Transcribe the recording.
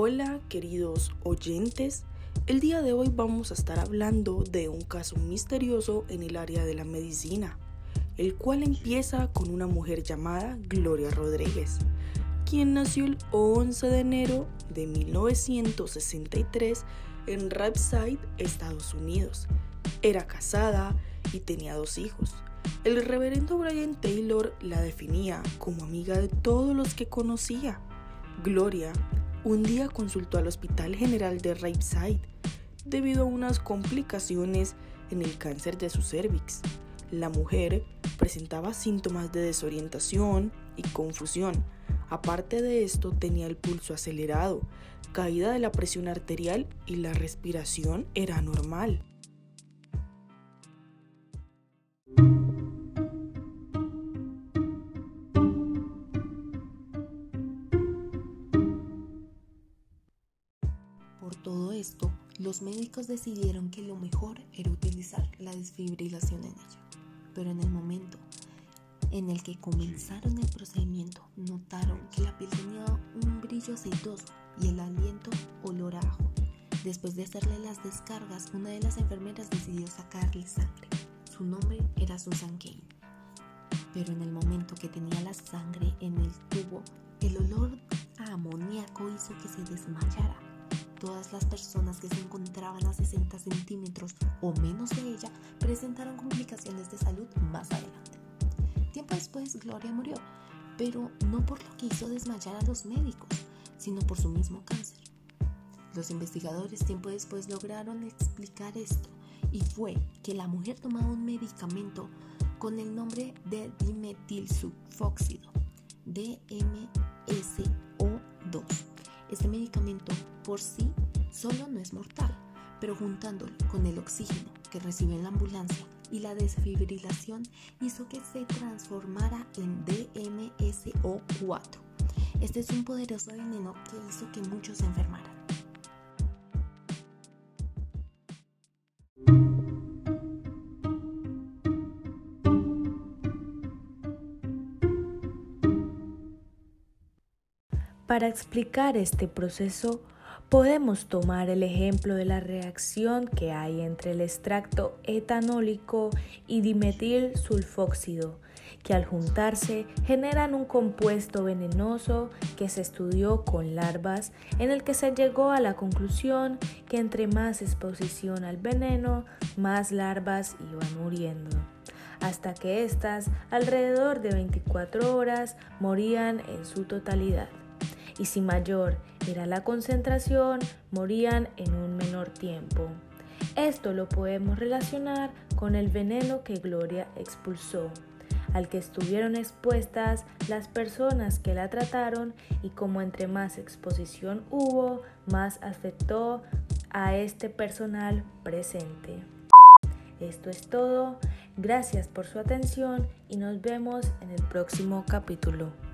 Hola queridos oyentes, el día de hoy vamos a estar hablando de un caso misterioso en el área de la medicina, el cual empieza con una mujer llamada Gloria Rodríguez, quien nació el 11 de enero de 1963 en Rapside, Estados Unidos. Era casada y tenía dos hijos. El reverendo Brian Taylor la definía como amiga de todos los que conocía. Gloria un día consultó al Hospital General de Rapside debido a unas complicaciones en el cáncer de su cervix. La mujer presentaba síntomas de desorientación y confusión. Aparte de esto, tenía el pulso acelerado, caída de la presión arterial y la respiración era normal. Esto, los médicos decidieron que lo mejor era utilizar la desfibrilación en ella. Pero en el momento en el que comenzaron el procedimiento, notaron que la piel tenía un brillo aceitoso y el aliento olor a ajo. Después de hacerle las descargas, una de las enfermeras decidió sacarle sangre. Su nombre era Susan Kane. Pero en el momento que tenía la sangre en el tubo, el olor a amoníaco hizo que se desmayara Todas las personas que se encontraban a 60 centímetros o menos de ella presentaron complicaciones de salud más adelante. Tiempo después, Gloria murió, pero no por lo que hizo desmayar a los médicos, sino por su mismo cáncer. Los investigadores tiempo después lograron explicar esto y fue que la mujer tomaba un medicamento con el nombre de dimetilsulfóxido, DMSO2. Este medicamento por sí solo no es mortal, pero juntándolo con el oxígeno que recibe en la ambulancia y la desfibrilación hizo que se transformara en DMSO4. Este es un poderoso veneno que hizo que muchos se enfermaran. Para explicar este proceso, Podemos tomar el ejemplo de la reacción que hay entre el extracto etanólico y dimetil sulfóxido, que al juntarse generan un compuesto venenoso que se estudió con larvas, en el que se llegó a la conclusión que entre más exposición al veneno, más larvas iban muriendo hasta que éstas, alrededor de 24 horas, morían en su totalidad y si mayor era la concentración, morían en un menor tiempo. Esto lo podemos relacionar con el veneno que Gloria expulsó, al que estuvieron expuestas las personas que la trataron y como entre más exposición hubo, más afectó a este personal presente. Esto es todo, gracias por su atención y nos vemos en el próximo capítulo.